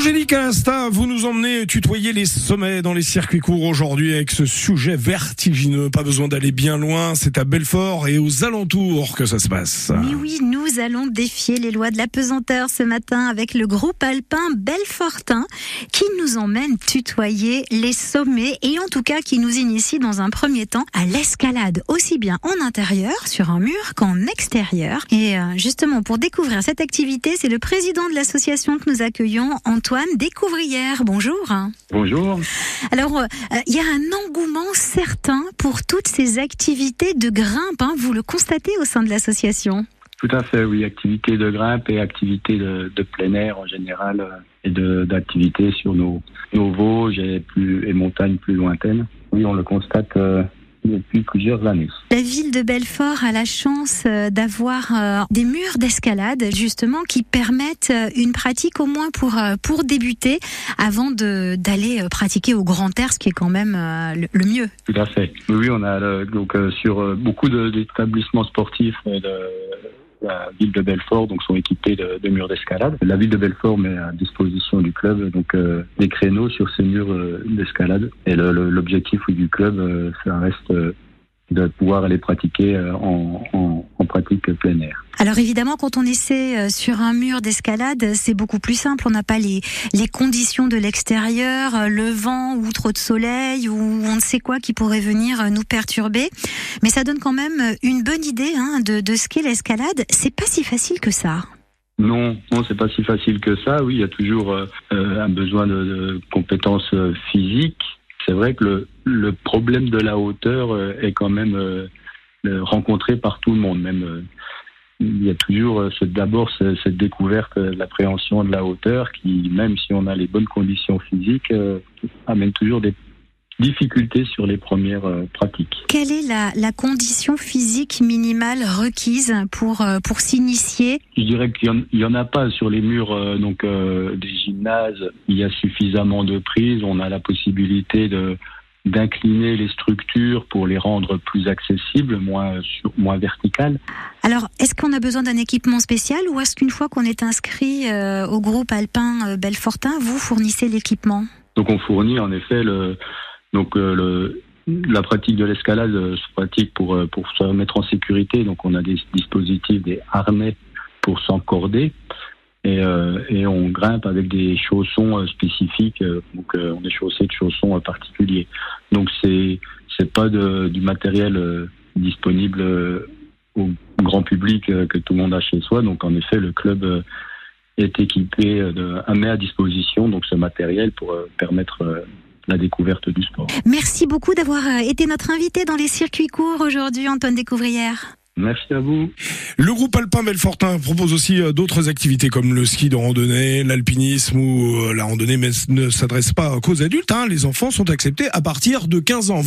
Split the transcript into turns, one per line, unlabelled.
Angélique Alasta, vous nous emmenez tutoyer les sommets dans les circuits courts aujourd'hui avec ce sujet vertigineux. Pas besoin d'aller bien loin, c'est à Belfort et aux alentours que ça se passe.
Mais oui, nous allons défier les lois de la pesanteur ce matin avec le groupe alpin Belfortin qui nous emmène tutoyer les sommets et en tout cas qui nous initie dans un premier temps à l'escalade, aussi bien en intérieur sur un mur qu'en extérieur. Et euh, justement, pour découvrir cette activité, c'est le président de l'association que nous accueillons, Antoine Découvrière. Bonjour.
Bonjour.
Alors, euh, il y a un engouement certain pour toutes ces activités de grimpe. Hein. vous le constatez au sein de l'association
Tout à fait, oui. Activités de grimpe et activités de, plein air en général euh, et d'activités sur nos, nos Vosges et, plus, et montagnes plus lointaines. Oui, on le constate euh, depuis plusieurs années.
La ville de Belfort a la chance euh, d'avoir euh, des murs d'escalade justement qui permettent euh, une pratique au moins pour pour débuter avant de d'aller pratiquer au grand air, ce qui est quand même le, mieux.
Tout à fait. Oui, on a donc sur beaucoup d'établissements sportifs de la ville de Belfort donc sont équipés de, murs d'escalade. La ville de Belfort met à disposition du club donc euh, des créneaux sur ces murs euh, d'escalade. Et l'objectif du club, euh, ça reste de pouvoir aller pratiquer en, en, pratique plein air.
Alors évidemment, quand on essaie sur un mur d'escalade, c'est beaucoup plus simple. On n'a pas les, les conditions de l'extérieur, le vent ou trop de soleil ou on ne sait quoi qui pourrait venir nous perturber. Mais ça donne quand même une bonne idée hein, de, de ce qu'est l'escalade. C'est pas si facile que ça.
Non, non, c'est pas si facile que ça. Oui, il y a toujours euh, un besoin de, de compétences physiques. C'est vrai que le, le, problème de la hauteur euh, est quand même euh, rencontré par tout le monde. Même il y a toujours d'abord cette découverte, l'appréhension de la hauteur, qui même si on a les bonnes conditions physiques, amène toujours des difficultés sur les premières euh, pratiques.
Quelle est la, la, condition physique minimale requise pour, euh, pour s'initier?
Je dirais qu'il n'y en, a pas sur les murs euh, donc, des gymnases. Il y a suffisamment de prises. On a la possibilité de d'incliner les structures pour les rendre plus accessibles, moins, moins verticales.
Alors, est-ce qu'on a besoin d'un équipement spécial ou est-ce qu'une fois qu'on est inscrit au groupe alpin Belfortin, vous fournissez l'équipement?
Donc on fournit en effet le, donc euh, le, la pratique de l'escalade euh, se pratique pour, euh, pour se mettre en sécurité. Donc on a des dispositifs, des harnais pour s'encorder. Et, et, on grimpe avec des chaussons spécifiques, donc on est chaussé de chaussons particuliers. Donc c'est c'est pas du matériel disponible au grand public que tout le monde a chez soi. Donc en effet le club est équipé met à disposition donc ce matériel pour permettre la découverte du sport.
Merci beaucoup d'avoir euh, été notre invité dans les circuits courts aujourd'hui, Antoine Découvrière.
Merci à vous.
Le groupe Alpin Belfortin propose aussi euh, d'autres activités comme le ski de randonnée, l'alpinisme ou euh, la randonnée, mais ne s'adresse pas qu'aux adultes. Hein. Les enfants sont acceptés à partir de 15 ans.